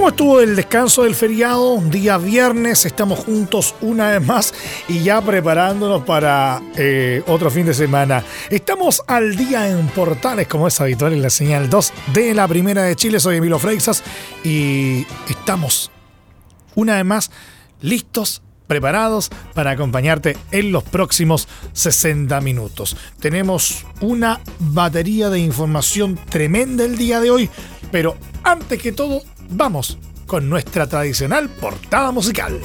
¿Cómo estuvo el descanso del feriado? Día viernes, estamos juntos una vez más y ya preparándonos para eh, otro fin de semana. Estamos al día en Portales, como es habitual en la señal 2 de la Primera de Chile. Soy Emilio Freixas y estamos una vez más listos preparados para acompañarte en los próximos 60 minutos. Tenemos una batería de información tremenda el día de hoy, pero antes que todo vamos con nuestra tradicional portada musical.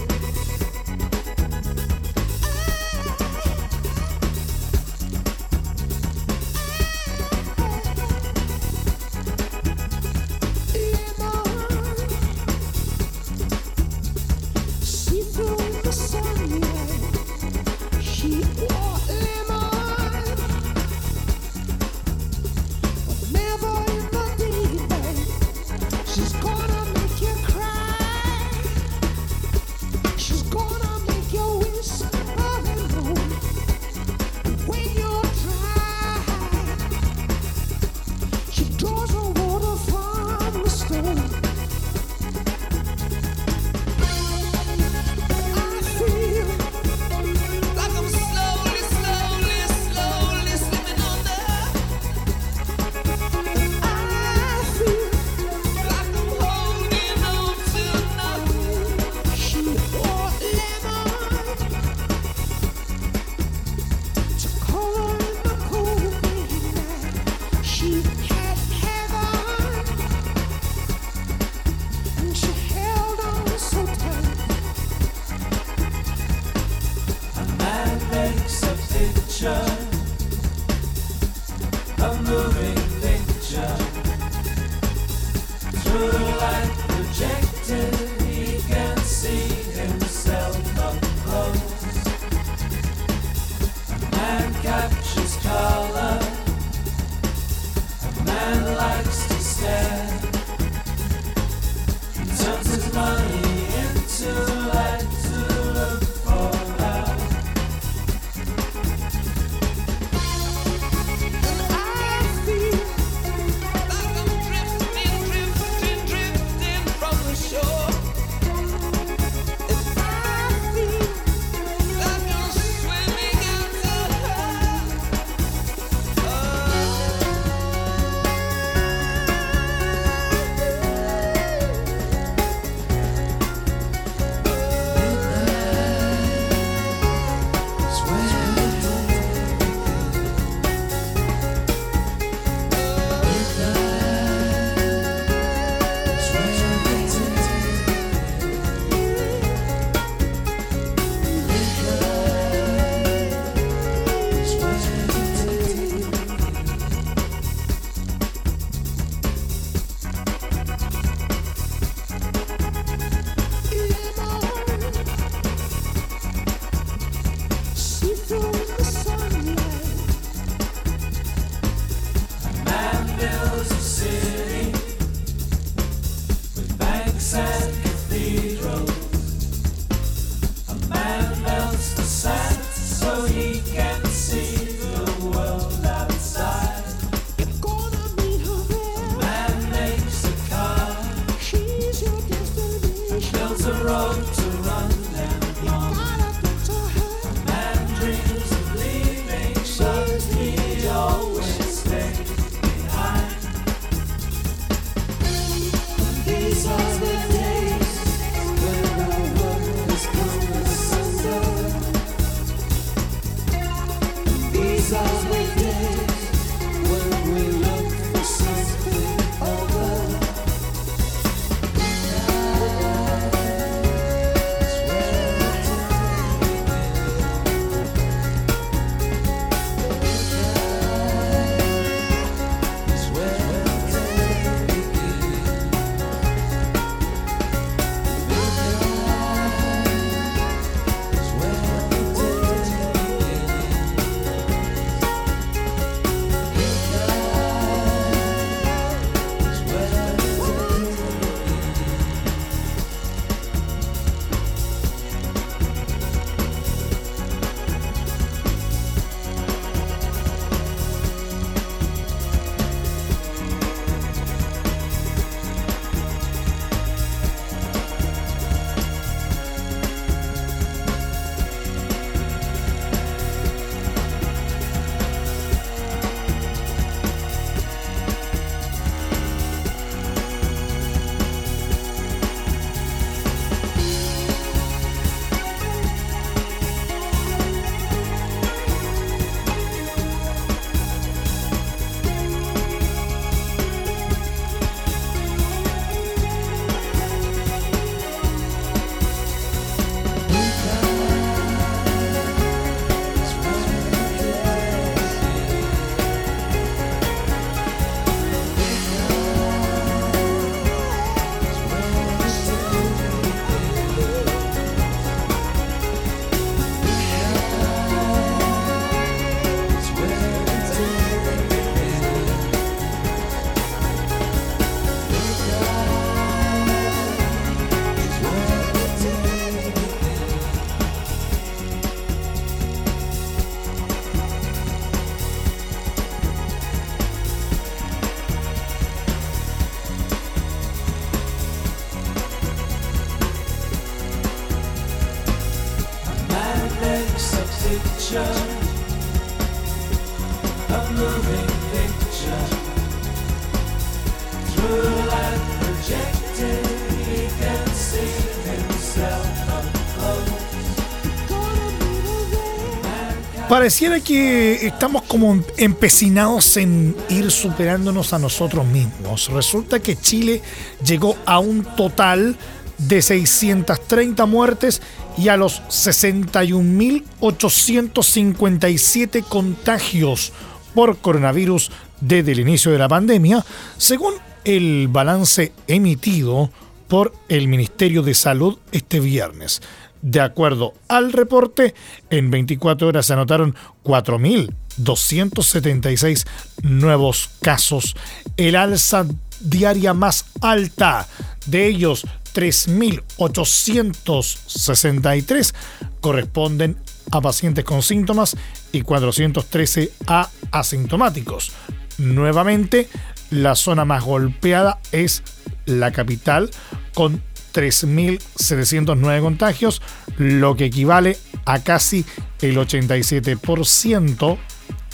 Pareciera que estamos como empecinados en ir superándonos a nosotros mismos. Resulta que Chile llegó a un total de 630 muertes y a los 61.857 contagios por coronavirus desde el inicio de la pandemia, según el balance emitido por el Ministerio de Salud este viernes. De acuerdo al reporte, en 24 horas se anotaron 4.276 nuevos casos, el alza diaria más alta. De ellos, 3.863 corresponden a pacientes con síntomas y 413 a asintomáticos. Nuevamente, la zona más golpeada es la capital con 3.709 contagios, lo que equivale a casi el 87%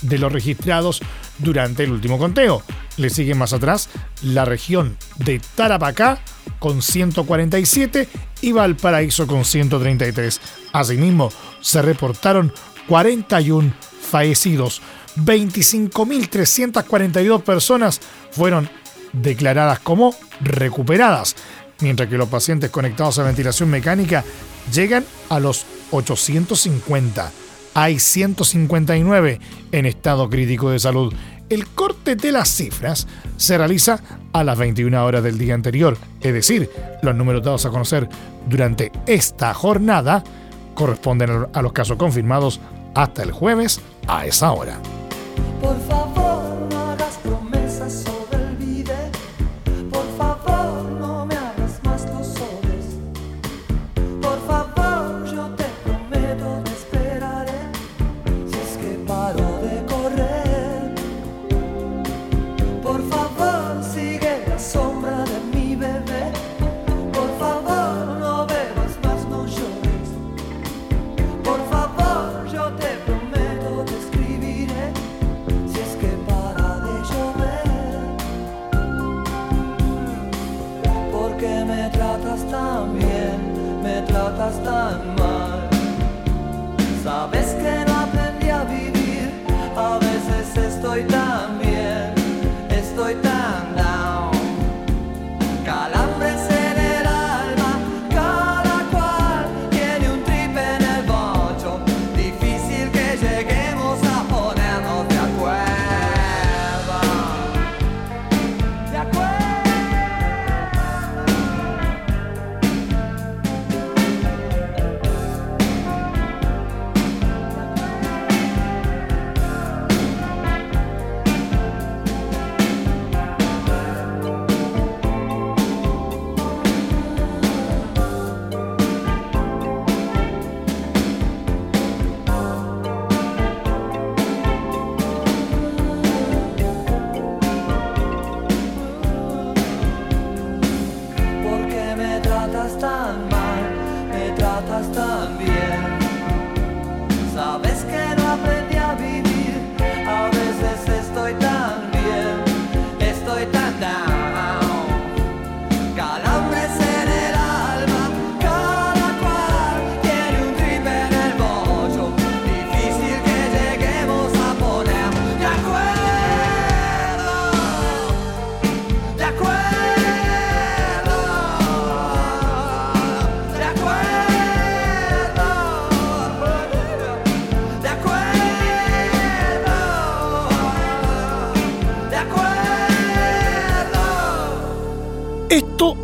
de los registrados durante el último conteo. Le sigue más atrás la región de Tarapacá con 147 y Valparaíso con 133. Asimismo, se reportaron 41 fallecidos. 25.342 personas fueron declaradas como recuperadas mientras que los pacientes conectados a ventilación mecánica llegan a los 850. Hay 159 en estado crítico de salud. El corte de las cifras se realiza a las 21 horas del día anterior, es decir, los números dados a conocer durante esta jornada corresponden a los casos confirmados hasta el jueves a esa hora. Por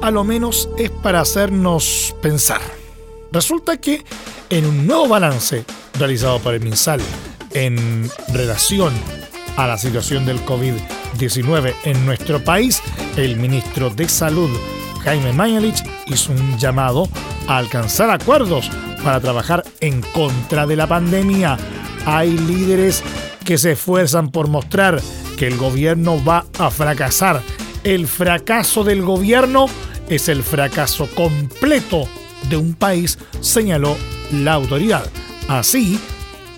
a lo menos es para hacernos pensar. Resulta que en un nuevo balance realizado por el MinSal en relación a la situación del COVID-19 en nuestro país, el ministro de Salud, Jaime Mañalich, hizo un llamado a alcanzar acuerdos para trabajar en contra de la pandemia. Hay líderes que se esfuerzan por mostrar que el gobierno va a fracasar. El fracaso del gobierno es el fracaso completo de un país, señaló la autoridad. Así,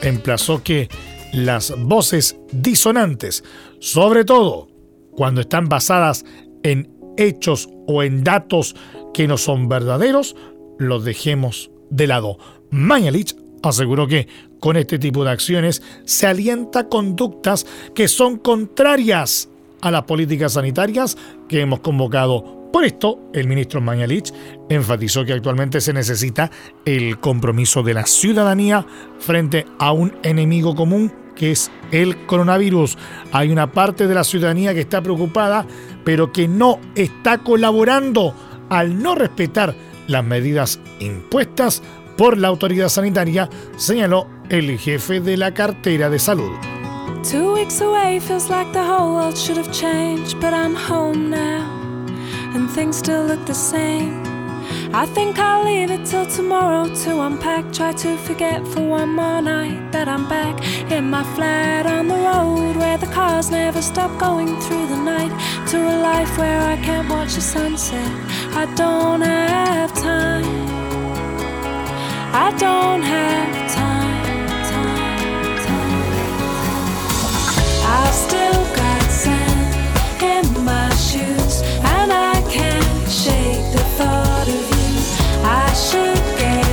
emplazó que las voces disonantes, sobre todo cuando están basadas en hechos o en datos que no son verdaderos, los dejemos de lado. Mañalich aseguró que con este tipo de acciones se alienta conductas que son contrarias a las políticas sanitarias que hemos convocado. Por esto, el ministro Mañalich enfatizó que actualmente se necesita el compromiso de la ciudadanía frente a un enemigo común que es el coronavirus. Hay una parte de la ciudadanía que está preocupada, pero que no está colaborando al no respetar las medidas impuestas por la autoridad sanitaria, señaló el jefe de la cartera de salud. And things still look the same. I think I'll leave it till tomorrow to unpack. Try to forget for one more night that I'm back in my flat on the road where the cars never stop going through the night. To a life where I can't watch the sunset. I don't have time. I don't have time. time, time. I've still got sand in my I can't shake the thought of you. I should get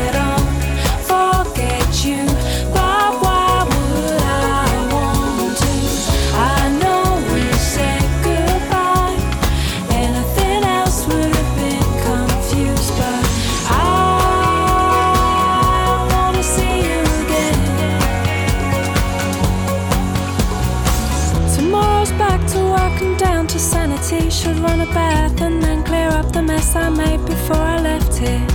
I made before I left here.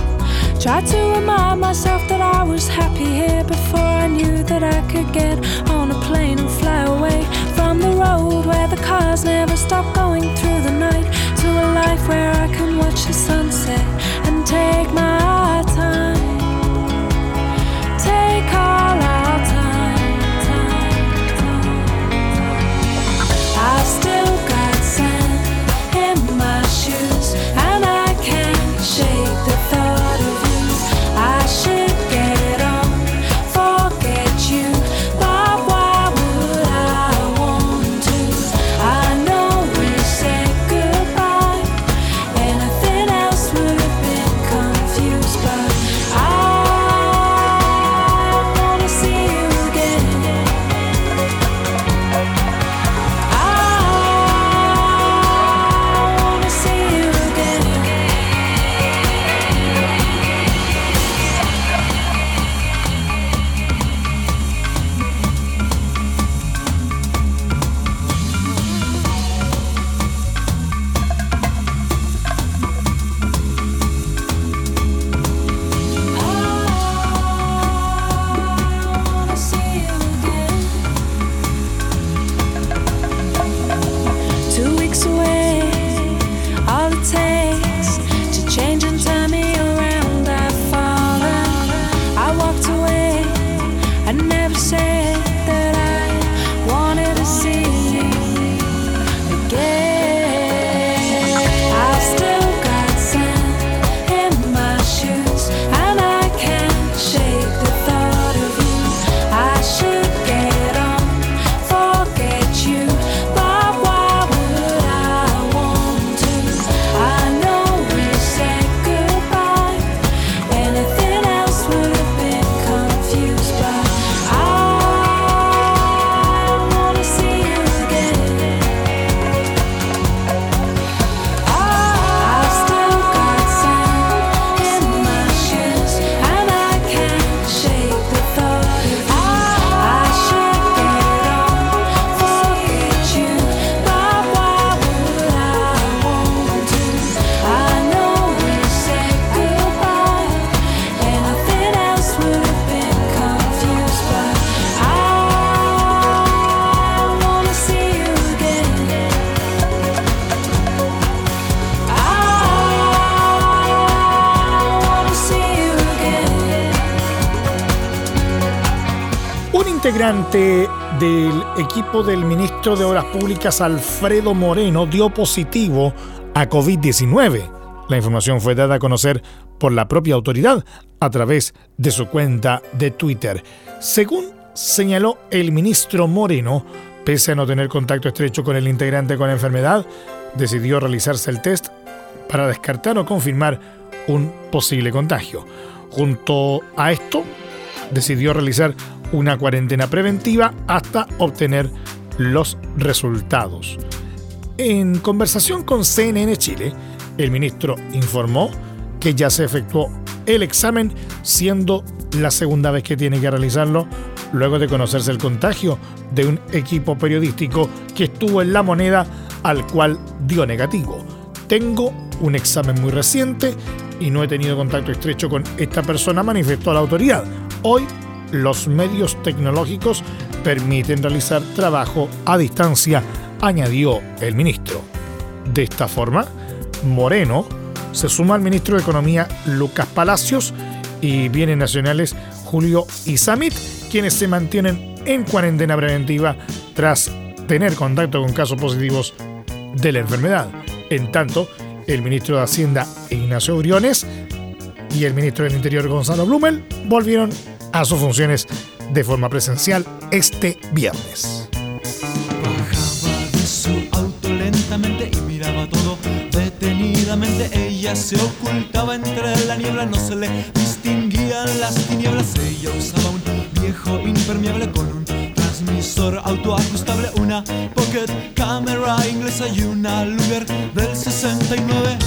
Tried to remind myself that I was happy here before I knew that I could get on a plane and fly away from the road where the cars never stop going through the night to a life where I can watch the sunset and take my time. Take all our never said that I wanted to see Del equipo del ministro de Obras Públicas, Alfredo Moreno, dio positivo a COVID-19. La información fue dada a conocer por la propia autoridad a través de su cuenta de Twitter. Según señaló el ministro Moreno, pese a no tener contacto estrecho con el integrante con la enfermedad, decidió realizarse el test para descartar o confirmar un posible contagio. Junto a esto, decidió realizar una cuarentena preventiva hasta obtener los resultados. En conversación con CNN Chile, el ministro informó que ya se efectuó el examen, siendo la segunda vez que tiene que realizarlo luego de conocerse el contagio de un equipo periodístico que estuvo en la moneda al cual dio negativo. Tengo un examen muy reciente y no he tenido contacto estrecho con esta persona, manifestó la autoridad. Hoy los medios tecnológicos permiten realizar trabajo a distancia, añadió el ministro. De esta forma, Moreno se suma al ministro de Economía Lucas Palacios y Bienes Nacionales Julio Isamit, quienes se mantienen en cuarentena preventiva tras tener contacto con casos positivos de la enfermedad. En tanto, el ministro de Hacienda Ignacio Briones y el ministro del Interior Gonzalo Blumel volvieron a sus funciones de forma presencial este viernes. Bajaba de su auto lentamente y miraba todo detenidamente. Ella se ocultaba entre la niebla, no se le distinguían las tinieblas. Ella usaba un viejo impermeable con un transmisor autoajustable, una pocket camera inglesa y una Luger del 69.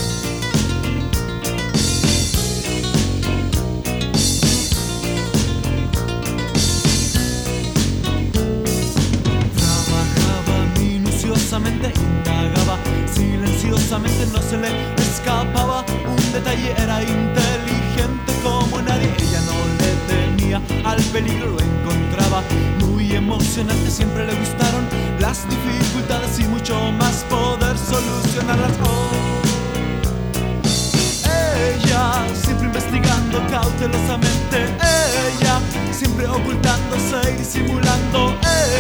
No se le escapaba un detalle, era inteligente como nadie. Ella no le temía al peligro, lo encontraba muy emocionante. Siempre le gustaron las dificultades y mucho más poder solucionarlas. Ella siempre investigando cautelosamente. Ella siempre ocultándose y disimulando.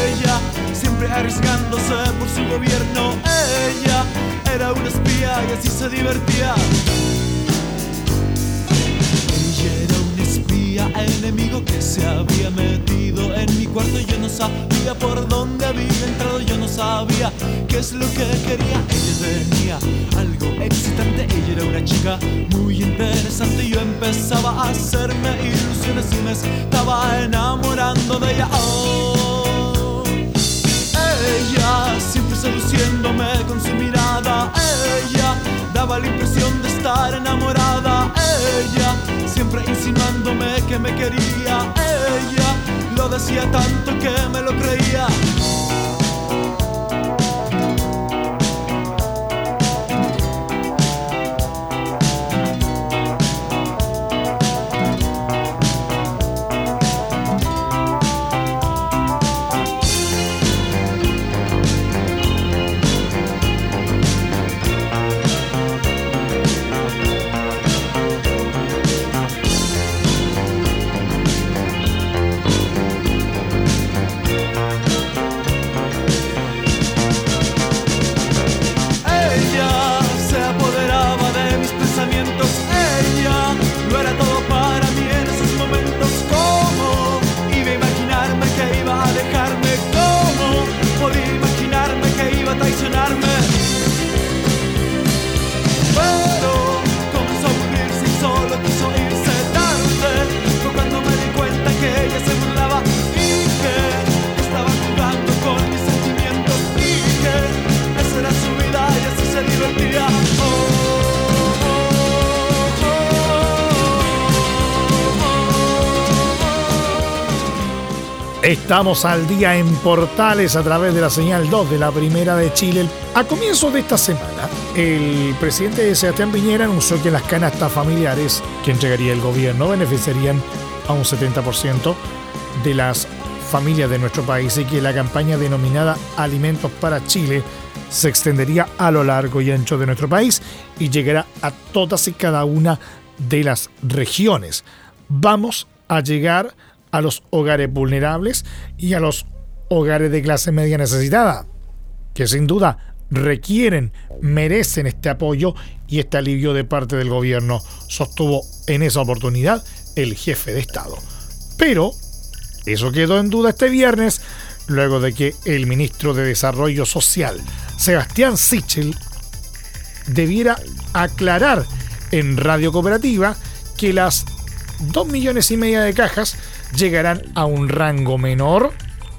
Ella siempre arriesgándose por su gobierno. Era una espía y así se divertía. Ella era un espía enemigo que se había metido en mi cuarto. Yo no sabía por dónde había entrado, yo no sabía qué es lo que quería. Ella tenía algo excitante, ella era una chica muy interesante. Yo empezaba a hacerme ilusiones y me estaba enamorando de ella. Oh, ella siempre seduciéndome con su mirada. Ella daba la impresión de estar enamorada. Ella siempre insinuándome que me quería. Ella lo decía tanto que me lo creía. Estamos al día en Portales a través de la señal 2 de la Primera de Chile. A comienzos de esta semana, el presidente Sebastián Piñera anunció que las canastas familiares que entregaría el gobierno beneficiarían a un 70% de las familias de nuestro país y que la campaña denominada Alimentos para Chile se extendería a lo largo y ancho de nuestro país y llegará a todas y cada una de las regiones. Vamos a llegar a los hogares vulnerables y a los hogares de clase media necesitada, que sin duda requieren, merecen este apoyo y este alivio de parte del gobierno, sostuvo en esa oportunidad el jefe de Estado. Pero Eso quedó en duda este viernes, luego de que el ministro de Desarrollo Social, Sebastián Sichel, debiera aclarar en Radio Cooperativa que las 2 millones y media de cajas llegarán a un rango menor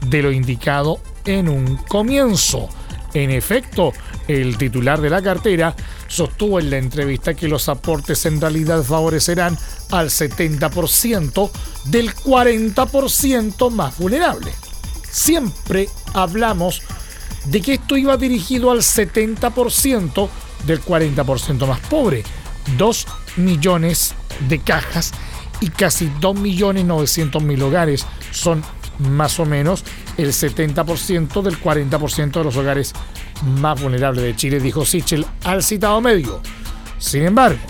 de lo indicado en un comienzo. En efecto, el titular de la cartera sostuvo en la entrevista que los aportes en realidad favorecerán al 70% del 40% más vulnerable. Siempre hablamos de que esto iba dirigido al 70% del 40% más pobre. 2 millones de cajas y casi 2.900.000 hogares son más o menos el 70% del 40% de los hogares más vulnerables de Chile, dijo Sichel al citado medio. Sin embargo,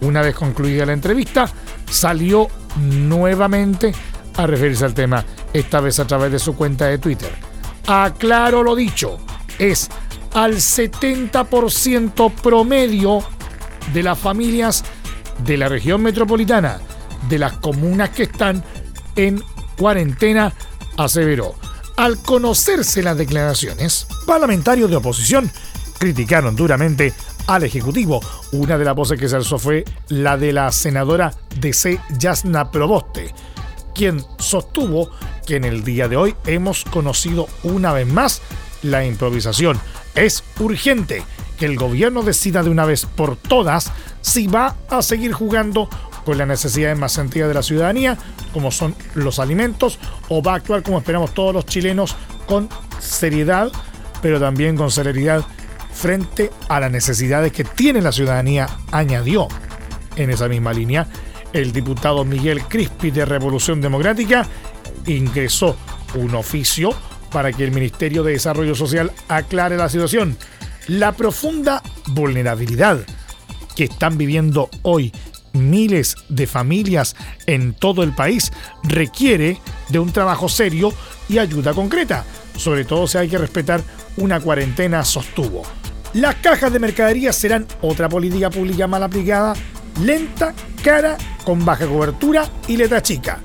una vez concluida la entrevista, salió nuevamente a referirse al tema, esta vez a través de su cuenta de Twitter. Aclaro lo dicho, es al 70% promedio de las familias de la región metropolitana, de las comunas que están en cuarentena, aseveró. Al conocerse las declaraciones, parlamentarios de oposición criticaron duramente al Ejecutivo. Una de las voces que se alzó fue la de la senadora DC Yasna Proboste, quien sostuvo que en el día de hoy hemos conocido una vez más la improvisación. Es urgente que el gobierno decida de una vez por todas si va a seguir jugando con las necesidades más sentidas de la ciudadanía, como son los alimentos, o va a actuar como esperamos todos los chilenos con seriedad, pero también con celeridad frente a las necesidades que tiene la ciudadanía, añadió. En esa misma línea, el diputado Miguel Crispi de Revolución Democrática ingresó un oficio para que el Ministerio de Desarrollo Social aclare la situación. La profunda vulnerabilidad que están viviendo hoy miles de familias en todo el país requiere de un trabajo serio y ayuda concreta, sobre todo si hay que respetar una cuarentena, sostuvo. Las cajas de mercadería serán otra política pública mal aplicada, lenta, cara, con baja cobertura y letra chica.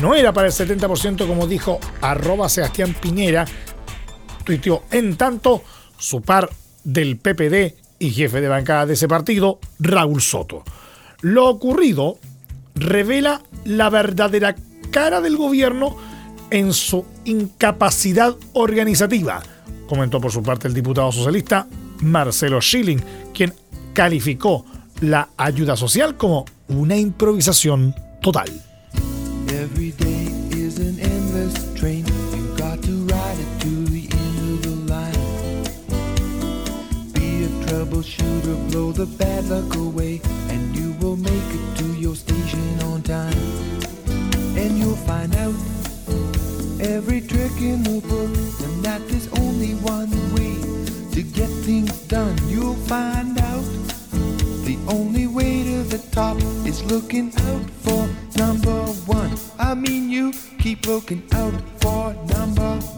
No era para el 70% como dijo arroba Sebastián Piñera, tuiteó en tanto su par del PPD y jefe de bancada de ese partido, Raúl Soto. Lo ocurrido revela la verdadera cara del gobierno en su incapacidad organizativa, comentó por su parte el diputado socialista Marcelo Schilling, quien calificó la ayuda social como una improvisación total. A troubleshooter, blow the bad luck away, and you will make it to your station on time. And you'll find out every trick in the book, and that there's only one way to get things done. You'll find out the only way to the top is looking out for number one. I mean, you keep looking out for number one.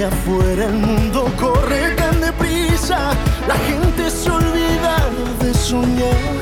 allá afuera el mundo corre tan deprisa, la gente se olvida de soñar.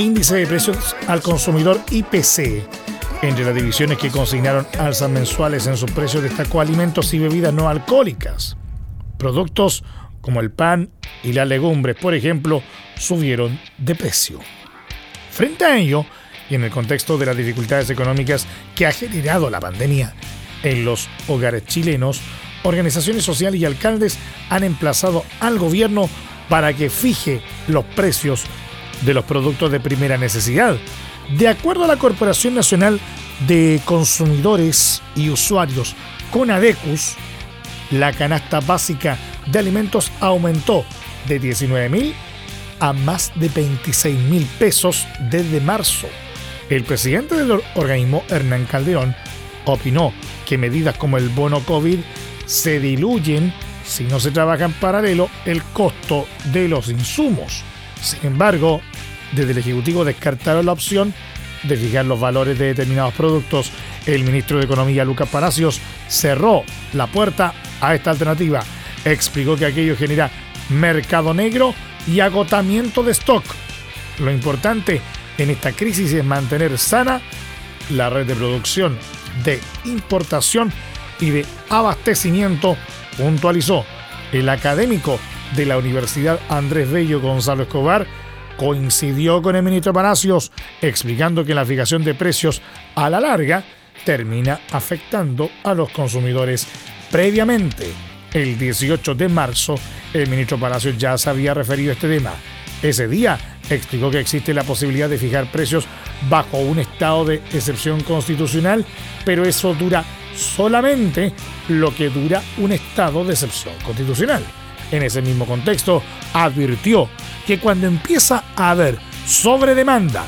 Índice de precios al consumidor IPC, entre las divisiones que consignaron alzas mensuales en sus precios destacó alimentos y bebidas no alcohólicas. Productos como el pan y las legumbres, por ejemplo, subieron de precio. Frente a ello, y en el contexto de las dificultades económicas que ha generado la pandemia en los hogares chilenos, organizaciones sociales y alcaldes han emplazado al gobierno para que fije los precios de los productos de primera necesidad. De acuerdo a la Corporación Nacional de Consumidores y Usuarios, CONADECUS, la canasta básica de alimentos aumentó de 19 mil a más de 26 mil pesos desde marzo. El presidente del organismo, Hernán Calderón, opinó que medidas como el bono COVID se diluyen si no se trabaja en paralelo el costo de los insumos. Sin embargo, desde el Ejecutivo descartaron la opción de fijar los valores de determinados productos. El ministro de Economía, Lucas Palacios, cerró la puerta a esta alternativa. Explicó que aquello genera mercado negro y agotamiento de stock. Lo importante en esta crisis es mantener sana la red de producción, de importación y de abastecimiento, puntualizó el académico de la Universidad Andrés Bello Gonzalo Escobar, coincidió con el ministro Palacios explicando que la fijación de precios a la larga termina afectando a los consumidores. Previamente, el 18 de marzo, el ministro Palacios ya se había referido a este tema. Ese día explicó que existe la posibilidad de fijar precios bajo un estado de excepción constitucional, pero eso dura solamente lo que dura un estado de excepción constitucional. En ese mismo contexto, advirtió que cuando empieza a haber sobredemanda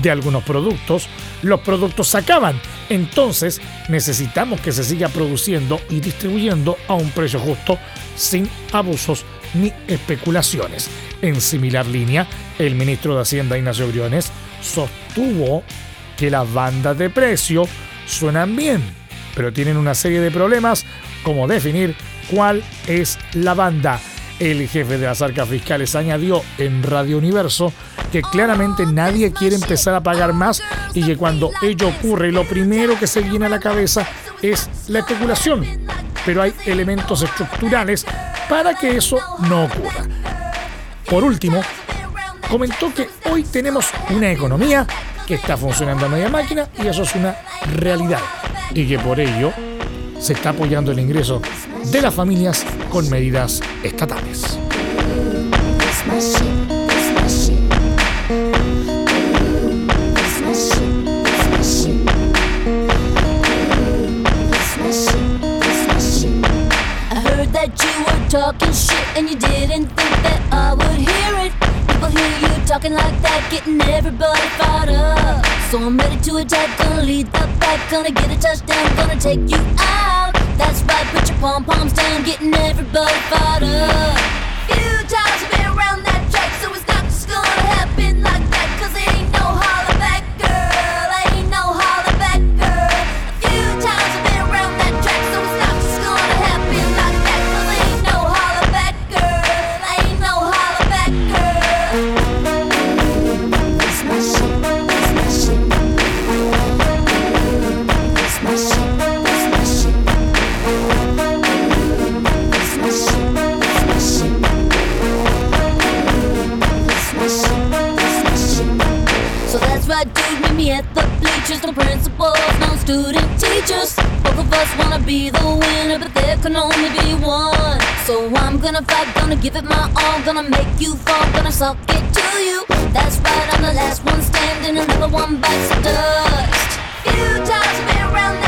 de algunos productos, los productos se acaban. Entonces necesitamos que se siga produciendo y distribuyendo a un precio justo, sin abusos ni especulaciones. En similar línea, el ministro de Hacienda Ignacio Briones sostuvo que las bandas de precio suenan bien, pero tienen una serie de problemas como definir cuál es la banda. El jefe de las arcas fiscales añadió en Radio Universo que claramente nadie quiere empezar a pagar más y que cuando ello ocurre lo primero que se viene a la cabeza es la especulación. Pero hay elementos estructurales para que eso no ocurra. Por último, comentó que hoy tenemos una economía que está funcionando a media máquina y eso es una realidad y que por ello se está apoyando el ingreso de las familias con medidas estatales. Talking shit and you didn't talking like that, getting everybody fired up. So I'm ready to attack, gonna lead the back, gonna get a touchdown, gonna take you out. That's right, put your pom poms down, getting everybody fired up. Student teachers. Both of us wanna be the winner, but there can only be one. So I'm gonna fight, gonna give it my all, gonna make you fall, gonna suck it to you. That's right, I'm the last one standing, another one bites the dust. Few times I've been around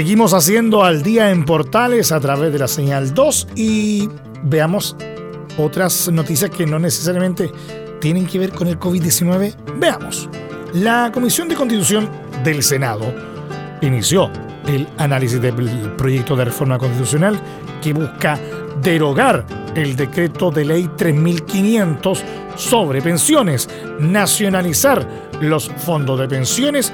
Seguimos haciendo al día en Portales a través de la señal 2 y veamos otras noticias que no necesariamente tienen que ver con el COVID-19. Veamos. La Comisión de Constitución del Senado inició el análisis del proyecto de reforma constitucional que busca derogar el decreto de ley 3500 sobre pensiones, nacionalizar los fondos de pensiones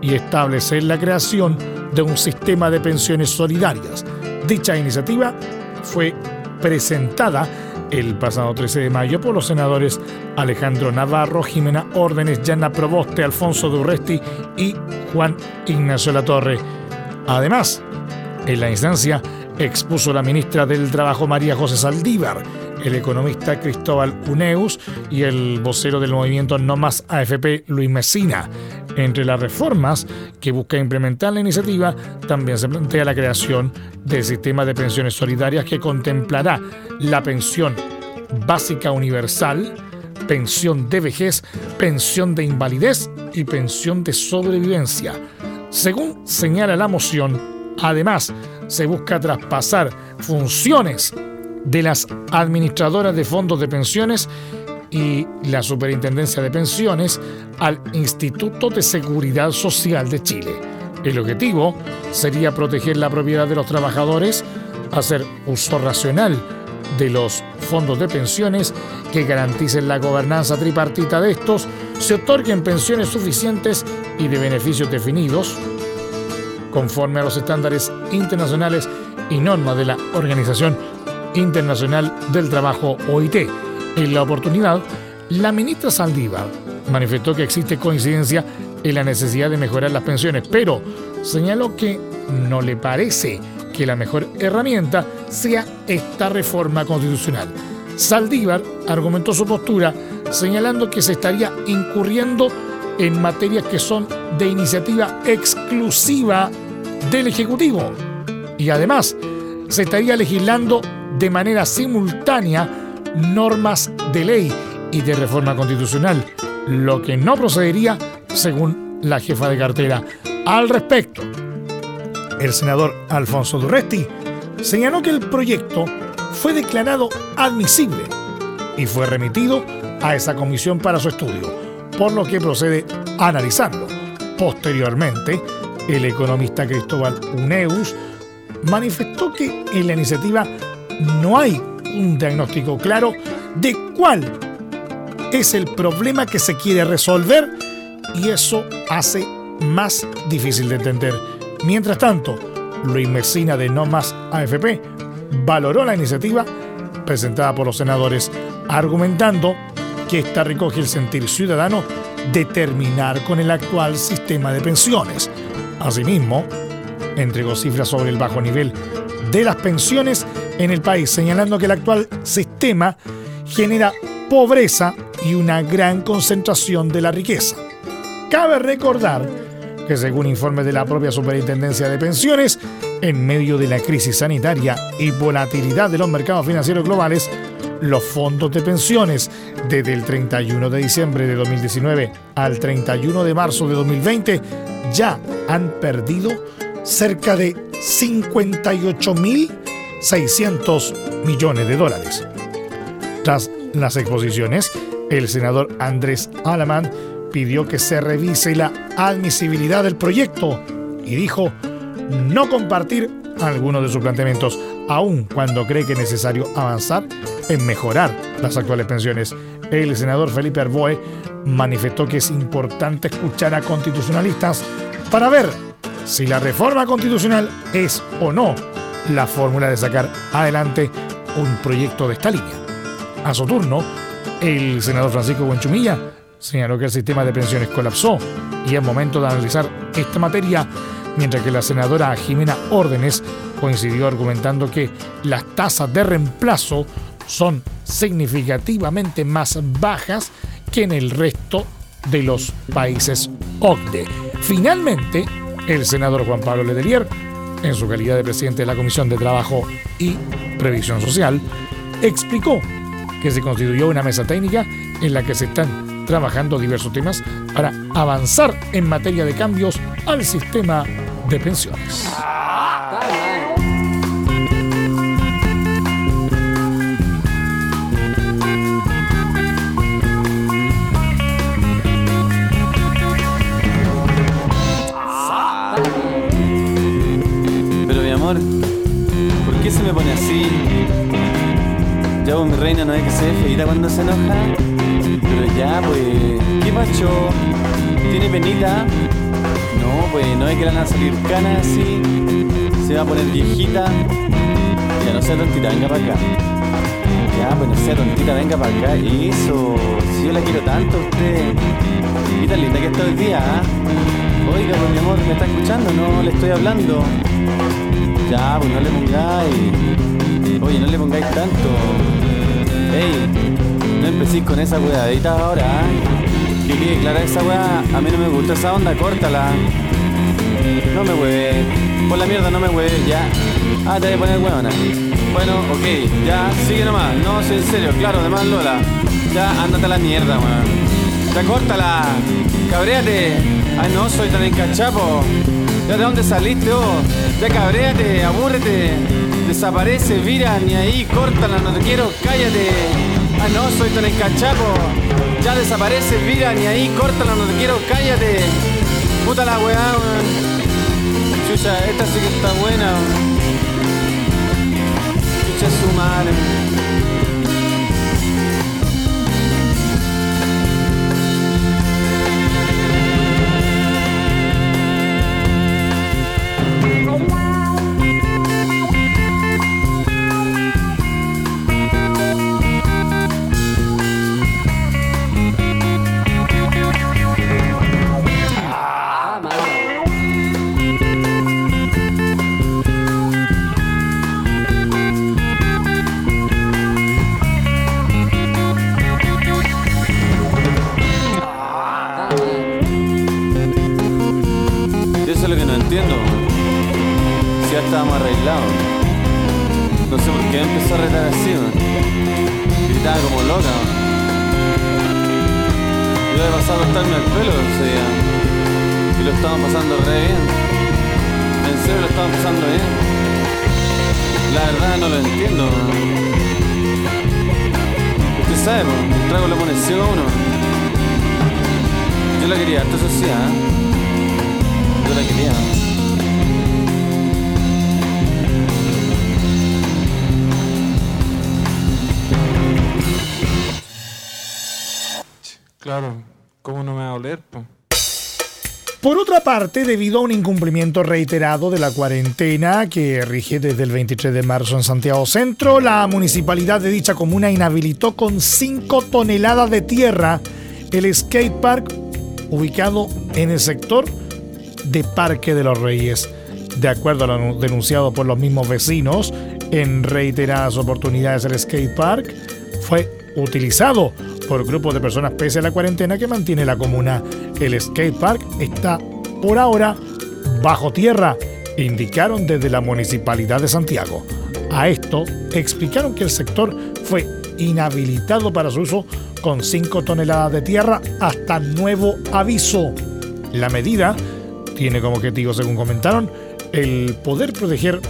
y establecer la creación de un sistema de pensiones solidarias. Dicha iniciativa fue presentada el pasado 13 de mayo por los senadores Alejandro Navarro, Jimena Órdenes, Yana Proboste, Alfonso Durresti y Juan Ignacio Latorre. Además, en la instancia expuso la ministra del Trabajo María José Saldívar, el economista Cristóbal Uneus y el vocero del movimiento No Más AFP Luis Mesina. Entre las reformas que busca implementar la iniciativa, también se plantea la creación del sistema de pensiones solidarias que contemplará la pensión básica universal, pensión de vejez, pensión de invalidez y pensión de sobrevivencia. Según señala la moción, además se busca traspasar funciones de las administradoras de fondos de pensiones y la Superintendencia de Pensiones al Instituto de Seguridad Social de Chile. El objetivo sería proteger la propiedad de los trabajadores, hacer uso racional de los fondos de pensiones que garanticen la gobernanza tripartita de estos, se otorguen pensiones suficientes y de beneficios definidos, conforme a los estándares internacionales y normas de la Organización Internacional del Trabajo OIT. En la oportunidad, la ministra Saldívar manifestó que existe coincidencia en la necesidad de mejorar las pensiones, pero señaló que no le parece que la mejor herramienta sea esta reforma constitucional. Saldívar argumentó su postura señalando que se estaría incurriendo en materias que son de iniciativa exclusiva del Ejecutivo. Y además, se estaría legislando de manera simultánea normas de ley y de reforma constitucional, lo que no procedería según la jefa de cartera. Al respecto, el senador Alfonso Durresti señaló que el proyecto fue declarado admisible y fue remitido a esa comisión para su estudio, por lo que procede a analizarlo. Posteriormente, el economista Cristóbal Uneus manifestó que en la iniciativa no hay un diagnóstico claro de cuál es el problema que se quiere resolver y eso hace más difícil de entender. Mientras tanto, Luis Mesina de No Más AFP valoró la iniciativa presentada por los senadores, argumentando que esta recoge el sentir ciudadano de terminar con el actual sistema de pensiones. Asimismo, entregó cifras sobre el bajo nivel de las pensiones en el país, señalando que el actual sistema genera pobreza y una gran concentración de la riqueza. Cabe recordar que según informes de la propia Superintendencia de Pensiones, en medio de la crisis sanitaria y volatilidad de los mercados financieros globales, los fondos de pensiones desde el 31 de diciembre de 2019 al 31 de marzo de 2020 ya han perdido cerca de 58.600 millones de dólares. Tras las exposiciones, el senador Andrés Alamán pidió que se revise la admisibilidad del proyecto y dijo no compartir algunos de sus planteamientos, aun cuando cree que es necesario avanzar en mejorar las actuales pensiones. El senador Felipe Arboe manifestó que es importante escuchar a constitucionalistas para ver si la reforma constitucional es o no la fórmula de sacar adelante un proyecto de esta línea. A su turno, el senador Francisco Buenchumilla señaló que el sistema de pensiones colapsó y es momento de analizar esta materia, mientras que la senadora Jimena Órdenes coincidió argumentando que las tasas de reemplazo son significativamente más bajas que en el resto de los países OCDE. Finalmente, el senador Juan Pablo Ledelier, en su calidad de presidente de la Comisión de Trabajo y Previsión Social, explicó que se constituyó una mesa técnica en la que se están trabajando diversos temas para avanzar en materia de cambios al sistema de pensiones. Amor, ¿por qué se me pone así? Ya vos, mi reina, no es que se ve feita cuando se enoja. Pero ya, pues, ¿qué pacho? ¿Tiene penita? No, pues, no es que le van a salir canas así. Se va a poner viejita. Ya no sea tontita, venga para acá. Ya, pues no sea tontita, venga para acá. Eso, si yo la quiero tanto a usted. Y tan linda que está hoy día, ¿ah? Oiga, pues mi amor, ¿me está escuchando? No, le estoy hablando. Ya, pues no le pongáis. Oye, no le pongáis tanto. Ey, no empecéis con esa weadita ahora, ¿ah? Que quede clara esa weá, a mí no me gusta esa onda, córtala. No me hueve, por la mierda no me hueve, ya. Ah, te voy a poner huevona. Bueno, ok, ya, sigue nomás. No, sí, en serio, claro, además Lola. Ya, ándate a la mierda, weón. Ya, córtala. Cabréate. Ay, no, soy tan encachapo. ¿Ya de dónde saliste, oh? Ya cabréate, abúrrete. Desaparece, vira, ni ahí, córtala, no te quiero, cállate. Ay, no, soy tan encachapo. Ya desaparece, vira, ni ahí, córtala, no te quiero, cállate. Puta la weá, weón. Chucha, esta sí que está buena, weón. Chucha su madre. Debido a un incumplimiento reiterado de la cuarentena que rige desde el 23 de marzo en Santiago Centro, la municipalidad de dicha comuna inhabilitó con 5 toneladas de tierra el skate park ubicado en el sector de Parque de los Reyes. De acuerdo a lo denunciado por los mismos vecinos, en reiteradas oportunidades el skate park fue utilizado por grupos de personas pese a la cuarentena que mantiene la comuna. El skate park está por ahora bajo tierra, indicaron desde la Municipalidad de Santiago. A esto explicaron que el sector fue inhabilitado para su uso con 5 toneladas de tierra hasta nuevo aviso. La medida tiene como objetivo, según comentaron, el poder proteger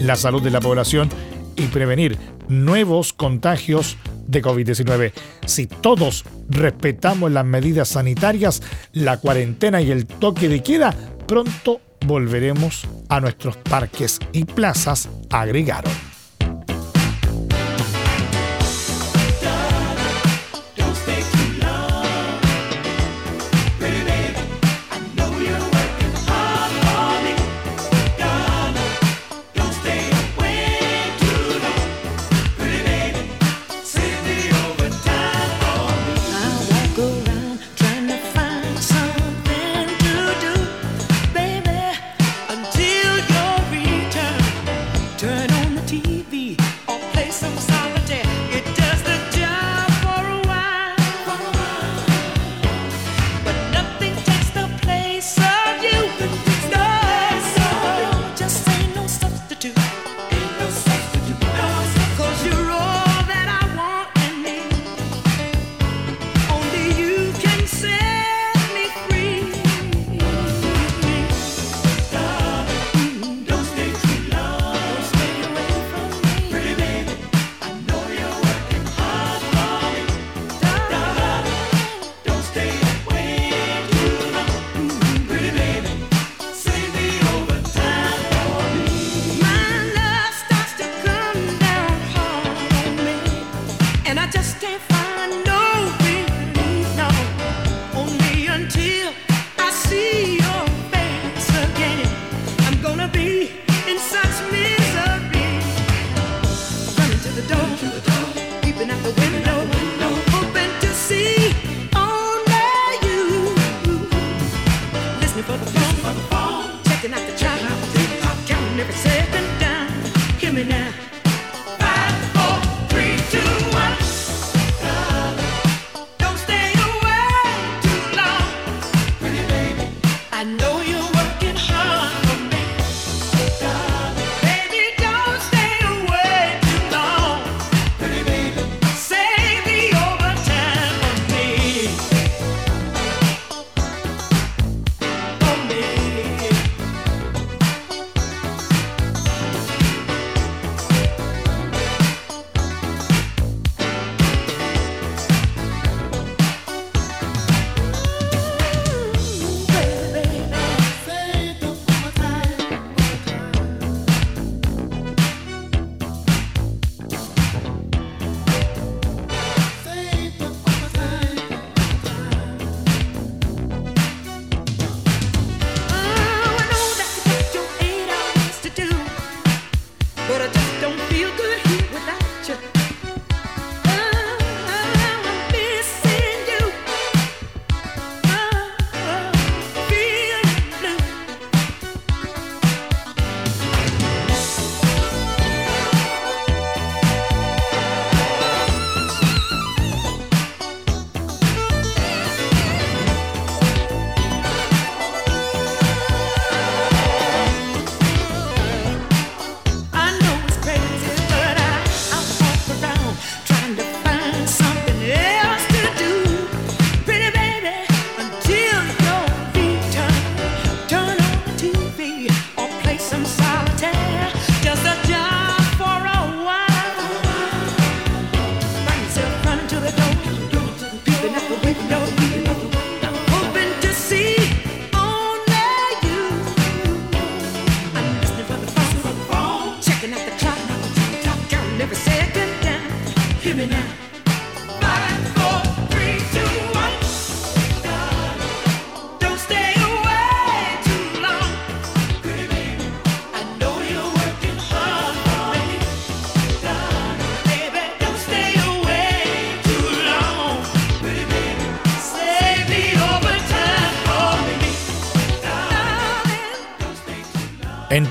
la salud de la población y prevenir nuevos contagios de COVID-19. Si todos respetamos las medidas sanitarias, la cuarentena y el toque de queda, pronto volveremos a nuestros parques y plazas, agregaron.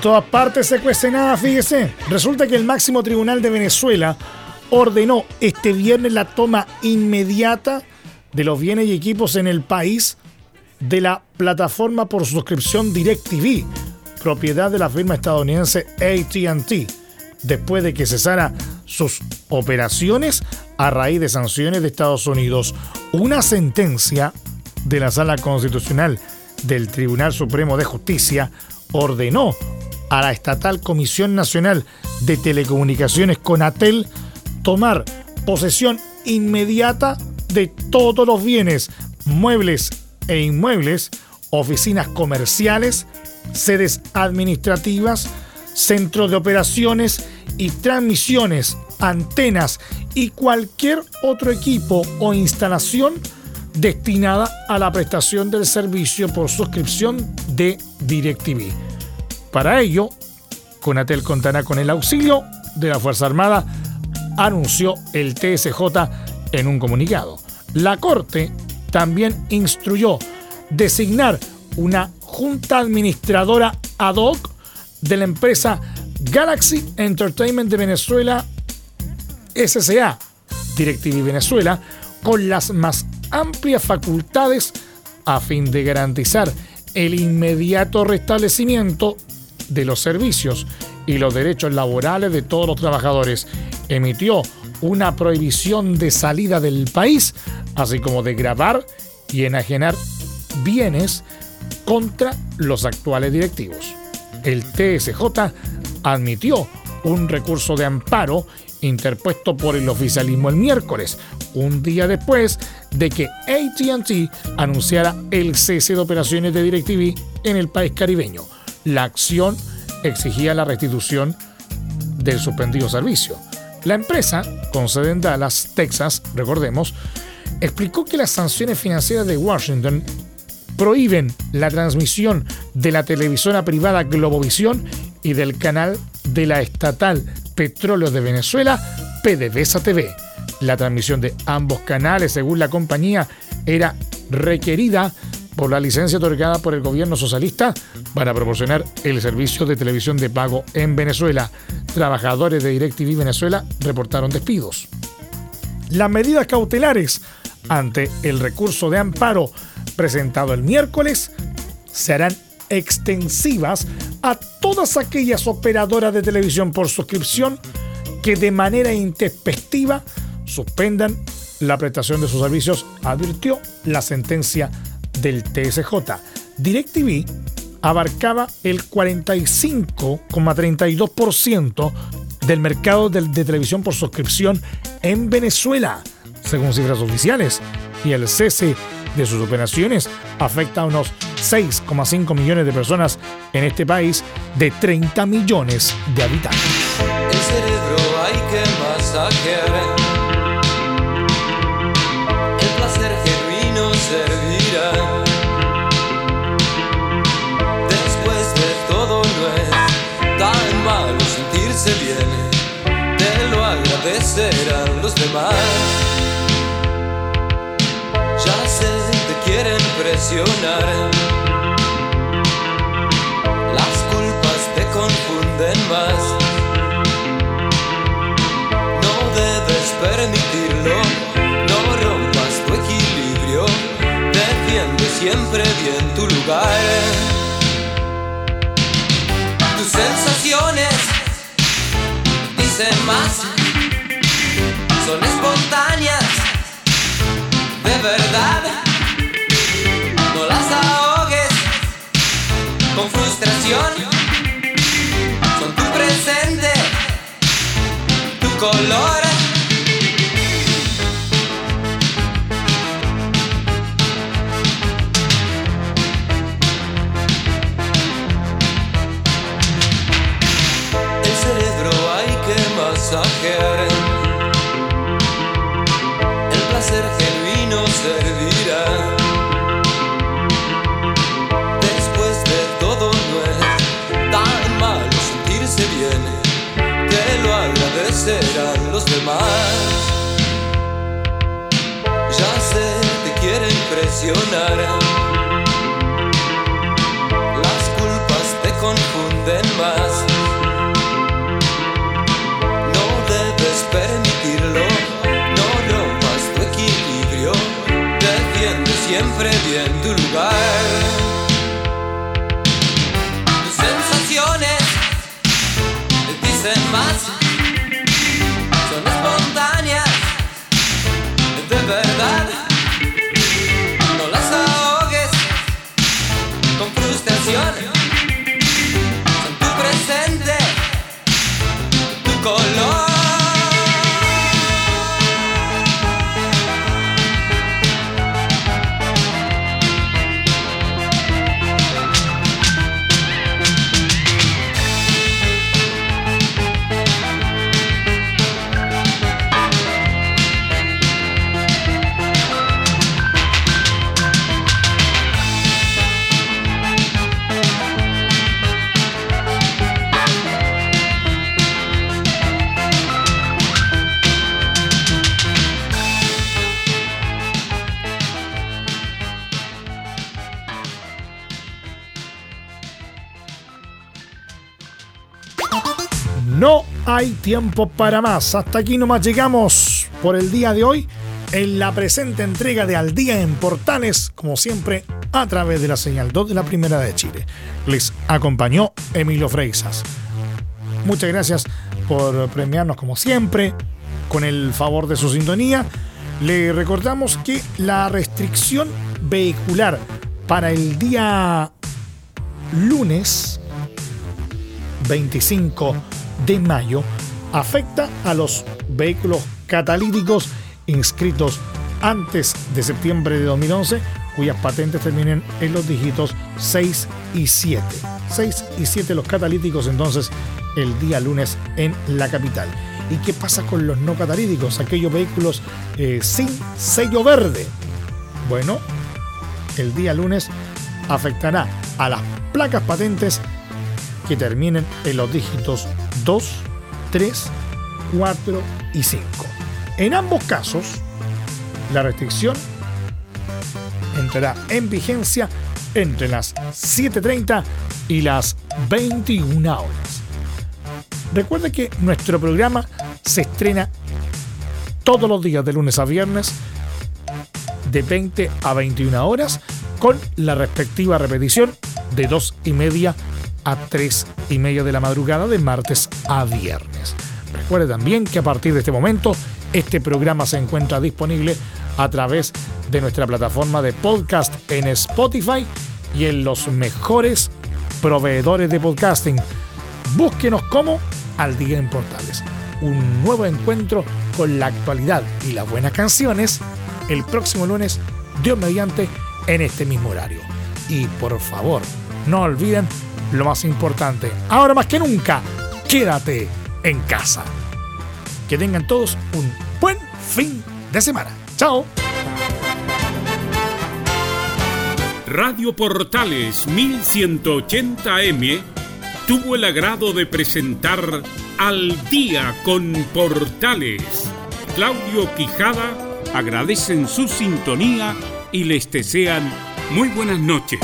Todas partes se fíjese. Resulta que el máximo tribunal de Venezuela ordenó este viernes la toma inmediata de los bienes y equipos en el país de la plataforma por suscripción DirecTV, propiedad de la firma estadounidense ATT, después de que cesara sus operaciones a raíz de sanciones de Estados Unidos. Una sentencia de la Sala Constitucional del Tribunal Supremo de Justicia ordenó a la estatal Comisión Nacional de Telecomunicaciones Conatel tomar posesión inmediata de todos los bienes, muebles e inmuebles, oficinas comerciales, sedes administrativas, centros de operaciones y transmisiones, antenas y cualquier otro equipo o instalación destinada a la prestación del servicio por suscripción de DirecTV. Para ello, Conatel contará con el auxilio de la Fuerza Armada, anunció el TSJ en un comunicado. La Corte también instruyó designar una junta administradora ad hoc de la empresa Galaxy Entertainment de Venezuela SCA, DirecTV Venezuela, con las más amplias facultades a fin de garantizar el inmediato restablecimiento de los servicios y los derechos laborales de todos los trabajadores. Emitió una prohibición de salida del país, así como de grabar y enajenar bienes contra los actuales directivos. El TSJ admitió un recurso de amparo interpuesto por el oficialismo el miércoles, un día después de que ATT anunciara el cese de operaciones de DirecTV en el país caribeño. La acción exigía la restitución del suspendido servicio. La empresa, con sede en Dallas, Texas, recordemos, explicó que las sanciones financieras de Washington prohíben la transmisión de la televisora privada Globovisión y del canal de la estatal Petróleo de Venezuela, PDVSA TV. La transmisión de ambos canales, según la compañía, era requerida por la licencia otorgada por el gobierno socialista para proporcionar el servicio de televisión de pago en Venezuela. Trabajadores de DirecTV Venezuela reportaron despidos. Las medidas cautelares ante el recurso de amparo presentado el miércoles se harán extensivas a todas aquellas operadoras de televisión por suscripción que de manera intempestiva suspendan la prestación de sus servicios, advirtió la sentencia del TSJ. DirecTV abarcaba el 45,32% del mercado de, de televisión por suscripción en Venezuela, según cifras oficiales, y el cese de sus operaciones afecta a unos 6,5 millones de personas en este país de 30 millones de habitantes. El cerebro hay que. Lo agradecerán los demás. Ya sé, te quieren presionar. Las culpas te confunden más. No debes permitirlo, no rompas tu equilibrio, defiende siempre bien tu lugar. Tus sensaciones dicen más, son espontáneas, de verdad. No las ahogues con frustración, son tu presente tu color. Masajear. Tan malo sentirse bien te lo agradecerán los demás. Ya sé, te quieren presionar. Las culpas te confunden siempre bien tu lugar. Tus sensaciones dicen más, son espontáneas, de verdad. No las ahogues con frustración, son tu presente, tu color. Hay tiempo para más. Hasta aquí nomás llegamos por el día de hoy en la presente entrega de Al Día en Portales, como siempre, a través de la señal 2 de la Primera de Chile. Les acompañó Emilio Freixas. Muchas gracias por premiarnos como siempre, con el favor de su sintonía. Le recordamos que la restricción vehicular para el día lunes 25 de mayo afecta a los vehículos catalíticos inscritos antes de septiembre de 2011 cuyas patentes terminen en los dígitos 6 y 7. 6 y 7 los catalíticos entonces el día lunes en la capital. ¿Y qué pasa con los no catalíticos? Aquellos vehículos eh, sin sello verde. Bueno, el día lunes afectará a las placas patentes que terminen en los dígitos 2, 3, 4 y 5. En ambos casos, la restricción entrará en vigencia entre las 7.30 y las 21 horas. Recuerde que nuestro programa se estrena todos los días de lunes a viernes de 20 a 21 horas con la respectiva repetición de 2 y media a 3 y media de la madrugada de martes a viernes. Recuerde también que a partir de este momento este programa se encuentra disponible a través de nuestra plataforma de podcast en Spotify y en los mejores proveedores de podcasting. Búsquenos como Al Día en Portales. Un nuevo encuentro con la actualidad y las buenas canciones el próximo lunes, Dios mediante, en este mismo horario. Y por favor, no olviden lo más importante, ahora más que nunca, quédate en casa. Que tengan todos un buen fin de semana. Chao. Radio Portales 1180M tuvo el agrado de presentar Al Día con Portales. Claudio Quijada agradecen su sintonía y les desean muy buenas noches.